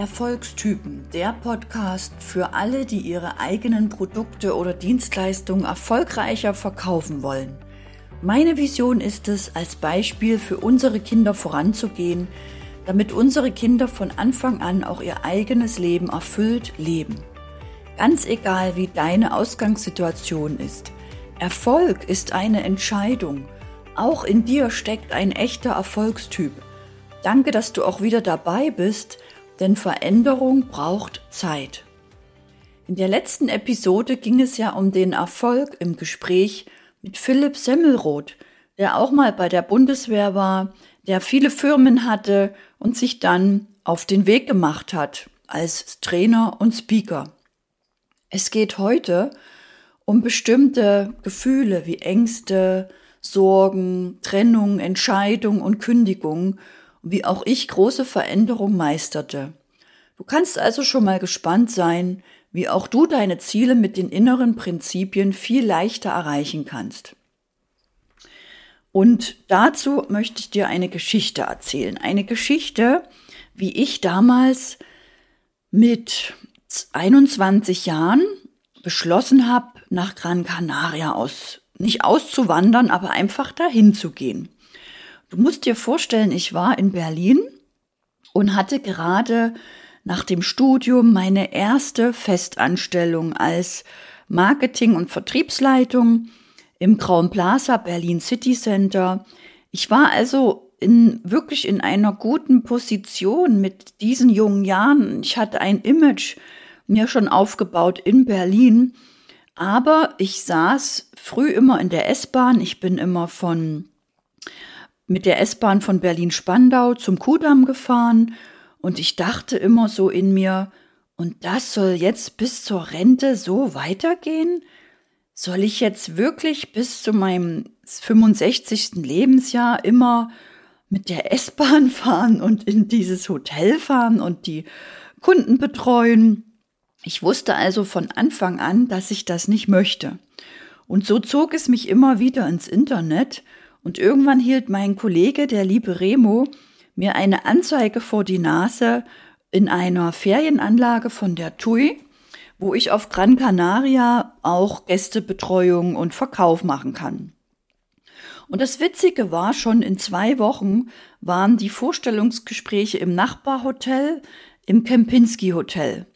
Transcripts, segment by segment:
Erfolgstypen, der Podcast für alle, die ihre eigenen Produkte oder Dienstleistungen erfolgreicher verkaufen wollen. Meine Vision ist es, als Beispiel für unsere Kinder voranzugehen, damit unsere Kinder von Anfang an auch ihr eigenes Leben erfüllt leben. Ganz egal, wie deine Ausgangssituation ist. Erfolg ist eine Entscheidung. Auch in dir steckt ein echter Erfolgstyp. Danke, dass du auch wieder dabei bist denn Veränderung braucht Zeit. In der letzten Episode ging es ja um den Erfolg im Gespräch mit Philipp Semmelroth, der auch mal bei der Bundeswehr war, der viele Firmen hatte und sich dann auf den Weg gemacht hat als Trainer und Speaker. Es geht heute um bestimmte Gefühle wie Ängste, Sorgen, Trennung, Entscheidung und Kündigung wie auch ich große Veränderung meisterte. Du kannst also schon mal gespannt sein, wie auch du deine Ziele mit den inneren Prinzipien viel leichter erreichen kannst. Und dazu möchte ich dir eine Geschichte erzählen. Eine Geschichte, wie ich damals mit 21 Jahren beschlossen habe, nach Gran Canaria aus, nicht auszuwandern, aber einfach dahin zu gehen. Du musst dir vorstellen, ich war in Berlin und hatte gerade nach dem Studium meine erste Festanstellung als Marketing- und Vertriebsleitung im Grauen Plaza Berlin City Center. Ich war also in, wirklich in einer guten Position mit diesen jungen Jahren. Ich hatte ein Image mir schon aufgebaut in Berlin. Aber ich saß früh immer in der S-Bahn. Ich bin immer von mit der S-Bahn von Berlin-Spandau zum Kudamm gefahren und ich dachte immer so in mir, und das soll jetzt bis zur Rente so weitergehen? Soll ich jetzt wirklich bis zu meinem 65. Lebensjahr immer mit der S-Bahn fahren und in dieses Hotel fahren und die Kunden betreuen? Ich wusste also von Anfang an, dass ich das nicht möchte. Und so zog es mich immer wieder ins Internet und irgendwann hielt mein Kollege, der liebe Remo, mir eine Anzeige vor die Nase in einer Ferienanlage von der TUI, wo ich auf Gran Canaria auch Gästebetreuung und Verkauf machen kann. Und das Witzige war, schon in zwei Wochen waren die Vorstellungsgespräche im Nachbarhotel, im Kempinski Hotel.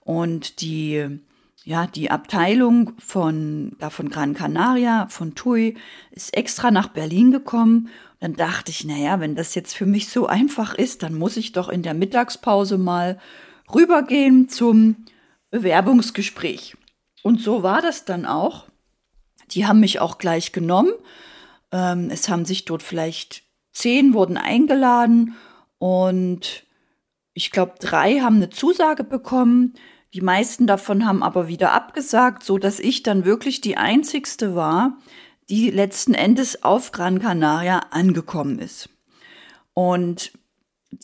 Und die ja, die Abteilung von, da von Gran Canaria, von TUI, ist extra nach Berlin gekommen. Dann dachte ich, naja, wenn das jetzt für mich so einfach ist, dann muss ich doch in der Mittagspause mal rübergehen zum Bewerbungsgespräch. Und so war das dann auch. Die haben mich auch gleich genommen. Ähm, es haben sich dort vielleicht zehn wurden eingeladen und ich glaube, drei haben eine Zusage bekommen. Die meisten davon haben aber wieder abgesagt, so dass ich dann wirklich die einzigste war, die letzten Endes auf Gran Canaria angekommen ist. Und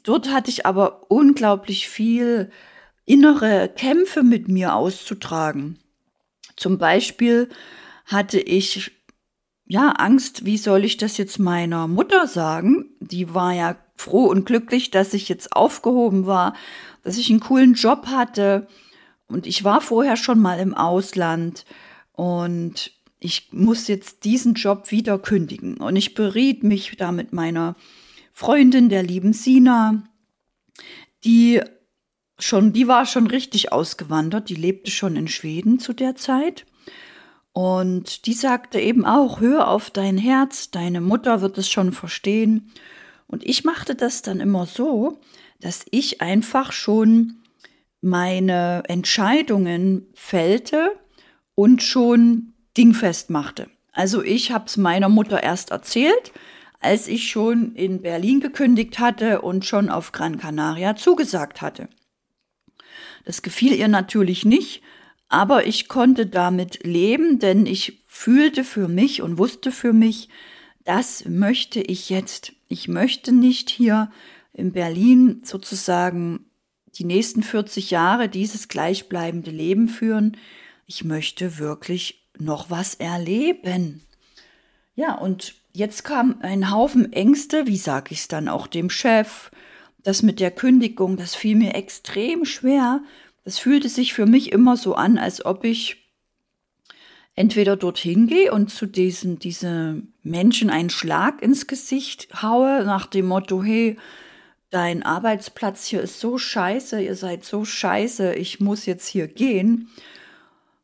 dort hatte ich aber unglaublich viel innere Kämpfe mit mir auszutragen. Zum Beispiel hatte ich ja Angst, wie soll ich das jetzt meiner Mutter sagen? Die war ja froh und glücklich, dass ich jetzt aufgehoben war, dass ich einen coolen Job hatte, und ich war vorher schon mal im Ausland und ich muss jetzt diesen Job wieder kündigen. Und ich beriet mich da mit meiner Freundin, der lieben Sina, die schon, die war schon richtig ausgewandert, die lebte schon in Schweden zu der Zeit. Und die sagte eben auch, hör auf dein Herz, deine Mutter wird es schon verstehen. Und ich machte das dann immer so, dass ich einfach schon meine Entscheidungen fällte und schon dingfest machte. Also ich habe es meiner Mutter erst erzählt, als ich schon in Berlin gekündigt hatte und schon auf Gran Canaria zugesagt hatte. Das gefiel ihr natürlich nicht, aber ich konnte damit leben, denn ich fühlte für mich und wusste für mich, das möchte ich jetzt. Ich möchte nicht hier in Berlin sozusagen die nächsten 40 Jahre dieses gleichbleibende Leben führen. Ich möchte wirklich noch was erleben. Ja, und jetzt kam ein Haufen Ängste, wie sage ich es dann auch dem Chef, das mit der Kündigung, das fiel mir extrem schwer. Das fühlte sich für mich immer so an, als ob ich entweder dorthin gehe und zu diesen diese Menschen einen Schlag ins Gesicht haue, nach dem Motto, hey, dein Arbeitsplatz hier ist so scheiße, ihr seid so scheiße, ich muss jetzt hier gehen.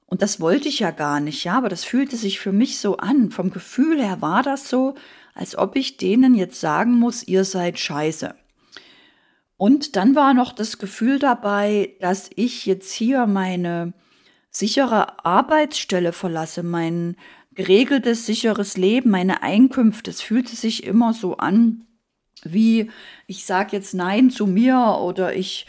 Und das wollte ich ja gar nicht, ja, aber das fühlte sich für mich so an. Vom Gefühl her war das so, als ob ich denen jetzt sagen muss, ihr seid scheiße. Und dann war noch das Gefühl dabei, dass ich jetzt hier meine sichere Arbeitsstelle verlasse, mein geregeltes, sicheres Leben, meine Einkünfte. Es fühlte sich immer so an, wie ich sage jetzt Nein zu mir oder ich,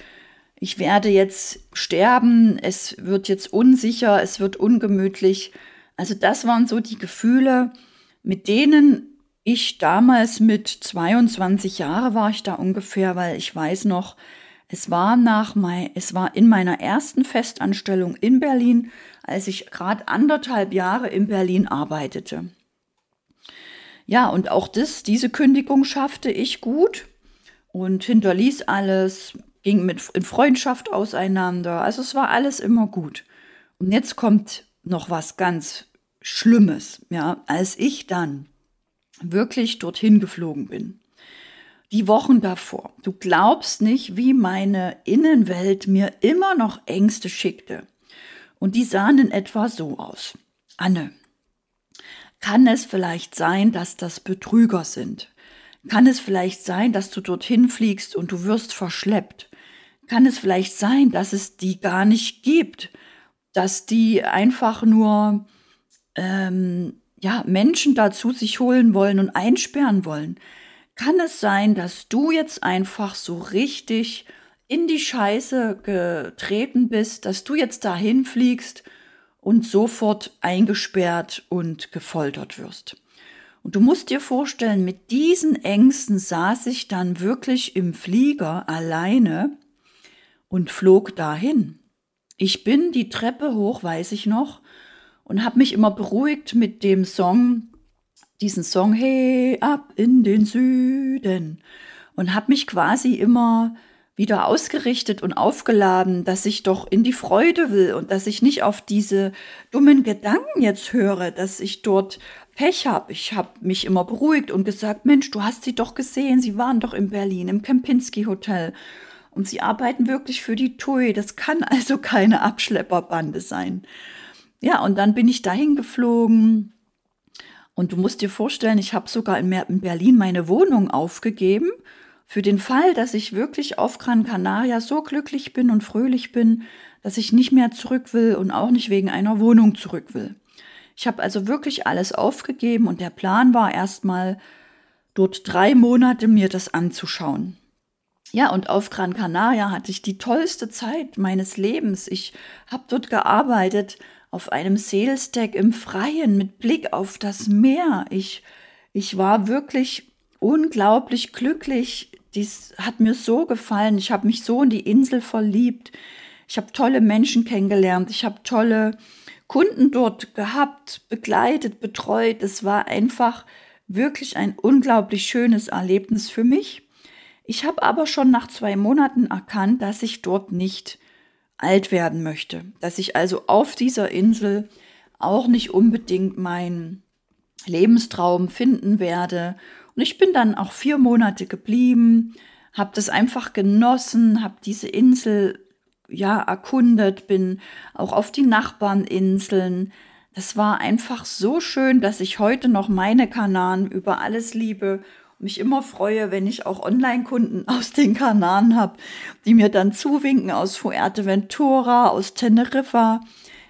ich werde jetzt sterben, es wird jetzt unsicher, es wird ungemütlich. Also das waren so die Gefühle, mit denen ich damals mit 22 Jahre war ich da ungefähr, weil ich weiß noch, es war nach mein, es war in meiner ersten Festanstellung in Berlin, als ich gerade anderthalb Jahre in Berlin arbeitete. Ja, und auch das, diese Kündigung schaffte ich gut und hinterließ alles, ging mit in Freundschaft auseinander. Also es war alles immer gut. Und jetzt kommt noch was ganz Schlimmes, ja, als ich dann wirklich dorthin geflogen bin. Die Wochen davor. Du glaubst nicht, wie meine Innenwelt mir immer noch Ängste schickte. Und die sahen in etwa so aus. Anne, kann es vielleicht sein, dass das Betrüger sind? Kann es vielleicht sein, dass du dorthin fliegst und du wirst verschleppt? Kann es vielleicht sein, dass es die gar nicht gibt? Dass die einfach nur ähm, ja, Menschen dazu sich holen wollen und einsperren wollen? Kann es sein, dass du jetzt einfach so richtig in die Scheiße getreten bist, dass du jetzt dahin fliegst und sofort eingesperrt und gefoltert wirst. Und du musst dir vorstellen, mit diesen Ängsten saß ich dann wirklich im Flieger alleine und flog dahin. Ich bin die Treppe hoch, weiß ich noch, und habe mich immer beruhigt mit dem Song, diesen Song Hey ab in den Süden und habe mich quasi immer wieder ausgerichtet und aufgeladen, dass ich doch in die Freude will und dass ich nicht auf diese dummen Gedanken jetzt höre, dass ich dort Pech habe. Ich habe mich immer beruhigt und gesagt, Mensch, du hast sie doch gesehen, sie waren doch in Berlin im Kempinski Hotel und sie arbeiten wirklich für die TUI. Das kann also keine Abschlepperbande sein. Ja, und dann bin ich dahin geflogen. Und du musst dir vorstellen, ich habe sogar in Berlin meine Wohnung aufgegeben für den Fall, dass ich wirklich auf Gran Canaria so glücklich bin und fröhlich bin, dass ich nicht mehr zurück will und auch nicht wegen einer Wohnung zurück will. Ich habe also wirklich alles aufgegeben und der Plan war erstmal dort drei Monate mir das anzuschauen. Ja, und auf Gran Canaria hatte ich die tollste Zeit meines Lebens. Ich habe dort gearbeitet auf einem Sales-Deck im Freien mit Blick auf das Meer. Ich, ich war wirklich unglaublich glücklich dies hat mir so gefallen. Ich habe mich so in die Insel verliebt. Ich habe tolle Menschen kennengelernt. Ich habe tolle Kunden dort gehabt, begleitet, betreut. Es war einfach wirklich ein unglaublich schönes Erlebnis für mich. Ich habe aber schon nach zwei Monaten erkannt, dass ich dort nicht alt werden möchte, dass ich also auf dieser Insel auch nicht unbedingt meinen Lebenstraum finden werde und ich bin dann auch vier Monate geblieben, habe das einfach genossen, habe diese Insel ja erkundet, bin auch auf die Nachbarninseln. Das war einfach so schön, dass ich heute noch meine Kanaren über alles liebe und mich immer freue, wenn ich auch Online-Kunden aus den Kanaren habe, die mir dann zuwinken aus Fuerteventura, aus Teneriffa.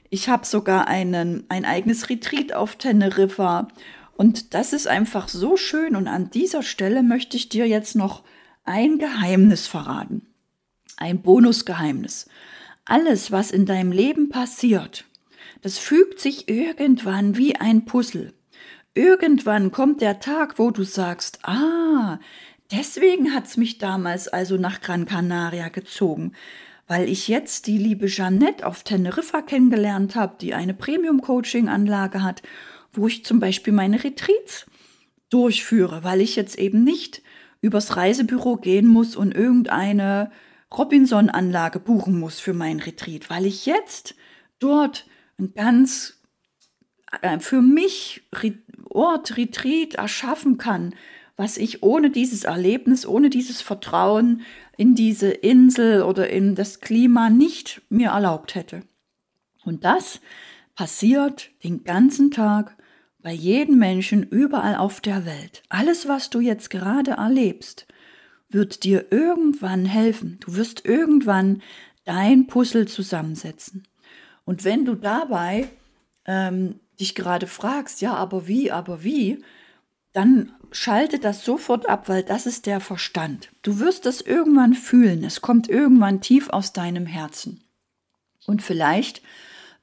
Ich habe sogar einen, ein eigenes Retreat auf Teneriffa und das ist einfach so schön. Und an dieser Stelle möchte ich dir jetzt noch ein Geheimnis verraten. Ein Bonusgeheimnis. Alles, was in deinem Leben passiert, das fügt sich irgendwann wie ein Puzzle. Irgendwann kommt der Tag, wo du sagst, ah, deswegen hat's mich damals also nach Gran Canaria gezogen, weil ich jetzt die liebe Jeannette auf Teneriffa kennengelernt habe, die eine Premium-Coaching-Anlage hat wo ich zum Beispiel meine Retreats durchführe, weil ich jetzt eben nicht übers Reisebüro gehen muss und irgendeine Robinson-Anlage buchen muss für mein Retreat, weil ich jetzt dort ein ganz äh, für mich Ort, Retreat erschaffen kann, was ich ohne dieses Erlebnis, ohne dieses Vertrauen in diese Insel oder in das Klima nicht mir erlaubt hätte. Und das passiert den ganzen Tag bei jedem Menschen überall auf der Welt. Alles, was du jetzt gerade erlebst, wird dir irgendwann helfen. Du wirst irgendwann dein Puzzle zusammensetzen. Und wenn du dabei ähm, dich gerade fragst, ja, aber wie, aber wie, dann schalte das sofort ab, weil das ist der Verstand. Du wirst es irgendwann fühlen. Es kommt irgendwann tief aus deinem Herzen. Und vielleicht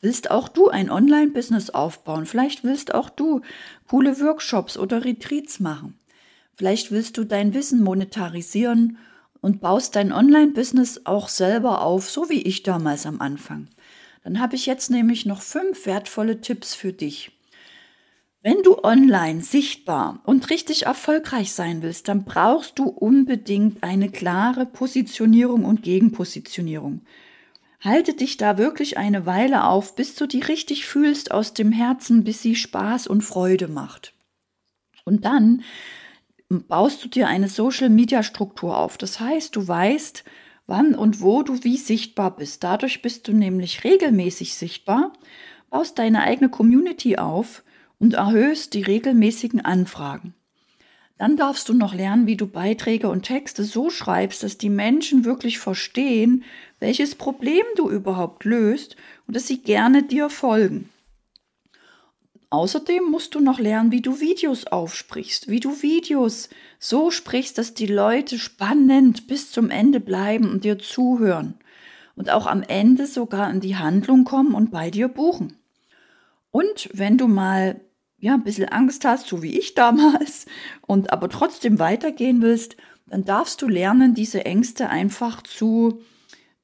willst auch du ein Online-Business aufbauen. Vielleicht willst auch du coole Workshops oder Retreats machen. Vielleicht willst du dein Wissen monetarisieren und baust dein Online-Business auch selber auf, so wie ich damals am Anfang. Dann habe ich jetzt nämlich noch fünf wertvolle Tipps für dich. Wenn du online sichtbar und richtig erfolgreich sein willst, dann brauchst du unbedingt eine klare Positionierung und Gegenpositionierung. Halte dich da wirklich eine Weile auf, bis du die richtig fühlst aus dem Herzen, bis sie Spaß und Freude macht. Und dann baust du dir eine Social-Media-Struktur auf. Das heißt, du weißt, wann und wo du wie sichtbar bist. Dadurch bist du nämlich regelmäßig sichtbar, baust deine eigene Community auf und erhöhst die regelmäßigen Anfragen. Dann darfst du noch lernen, wie du Beiträge und Texte so schreibst, dass die Menschen wirklich verstehen, welches Problem du überhaupt löst und dass sie gerne dir folgen. Außerdem musst du noch lernen, wie du Videos aufsprichst, wie du Videos so sprichst, dass die Leute spannend bis zum Ende bleiben und dir zuhören und auch am Ende sogar in die Handlung kommen und bei dir buchen. Und wenn du mal ja ein bisschen Angst hast, so wie ich damals, und aber trotzdem weitergehen willst, dann darfst du lernen, diese Ängste einfach zu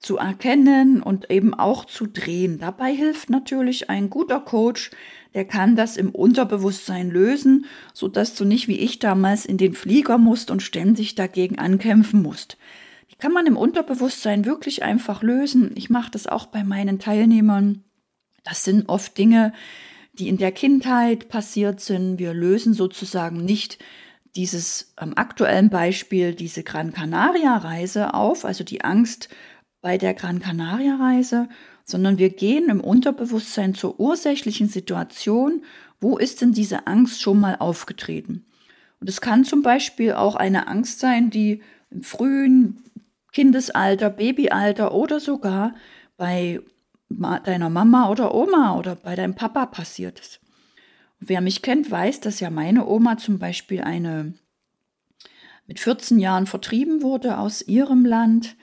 zu erkennen und eben auch zu drehen. Dabei hilft natürlich ein guter Coach, der kann das im Unterbewusstsein lösen, so dass du nicht wie ich damals in den Flieger musst und ständig dagegen ankämpfen musst. Die kann man im Unterbewusstsein wirklich einfach lösen. Ich mache das auch bei meinen Teilnehmern. Das sind oft Dinge, die in der Kindheit passiert sind. Wir lösen sozusagen nicht dieses am aktuellen Beispiel diese Gran Canaria Reise auf, also die Angst bei der Gran Canaria Reise, sondern wir gehen im Unterbewusstsein zur ursächlichen Situation, wo ist denn diese Angst schon mal aufgetreten. Und es kann zum Beispiel auch eine Angst sein, die im frühen Kindesalter, Babyalter oder sogar bei deiner Mama oder Oma oder bei deinem Papa passiert ist. Wer mich kennt, weiß, dass ja meine Oma zum Beispiel eine mit 14 Jahren vertrieben wurde aus ihrem Land.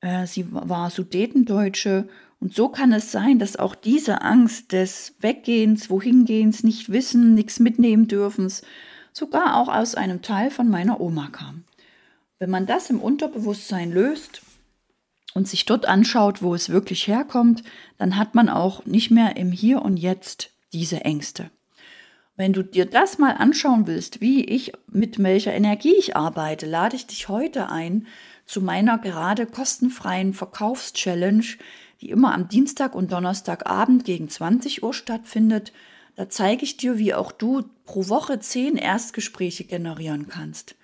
Äh, sie war Sudetendeutsche und so kann es sein, dass auch diese Angst des Weggehens, Wohingehens, nicht wissen, nichts mitnehmen dürfens, sogar auch aus einem Teil von meiner Oma kam. Wenn man das im Unterbewusstsein löst und sich dort anschaut, wo es wirklich herkommt, dann hat man auch nicht mehr im Hier und Jetzt diese Ängste. Wenn du dir das mal anschauen willst, wie ich mit welcher Energie ich arbeite, lade ich dich heute ein zu meiner gerade kostenfreien Verkaufschallenge, die immer am Dienstag und Donnerstagabend gegen 20 Uhr stattfindet. Da zeige ich dir, wie auch du pro Woche zehn Erstgespräche generieren kannst.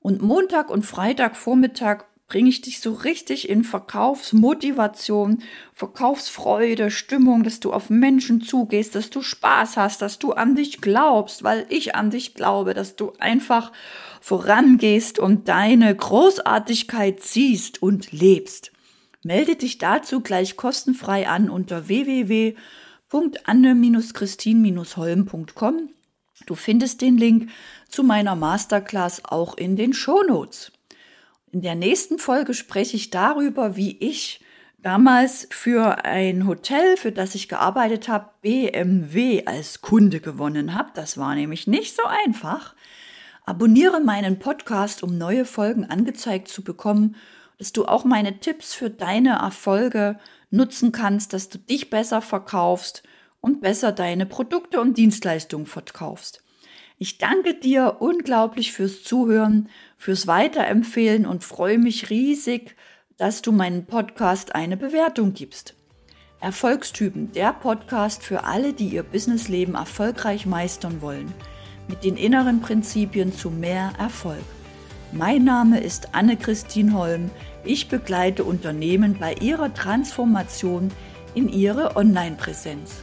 Und Montag und Freitag Vormittag bringe ich dich so richtig in Verkaufsmotivation, Verkaufsfreude, Stimmung, dass du auf Menschen zugehst, dass du Spaß hast, dass du an dich glaubst, weil ich an dich glaube, dass du einfach vorangehst und deine Großartigkeit siehst und lebst. Melde dich dazu gleich kostenfrei an unter www.anne-christin-holm.com. Du findest den Link zu meiner Masterclass auch in den Shownotes. In der nächsten Folge spreche ich darüber, wie ich damals für ein Hotel, für das ich gearbeitet habe, BMW als Kunde gewonnen habe. Das war nämlich nicht so einfach. Abonniere meinen Podcast, um neue Folgen angezeigt zu bekommen dass du auch meine Tipps für deine Erfolge nutzen kannst, dass du dich besser verkaufst und besser deine Produkte und Dienstleistungen verkaufst. Ich danke dir unglaublich fürs Zuhören, fürs Weiterempfehlen und freue mich riesig, dass du meinen Podcast eine Bewertung gibst. Erfolgstypen, der Podcast für alle, die ihr Businessleben erfolgreich meistern wollen, mit den inneren Prinzipien zu mehr Erfolg. Mein Name ist Anne-Christine Holm. Ich begleite Unternehmen bei ihrer Transformation in ihre Online-Präsenz.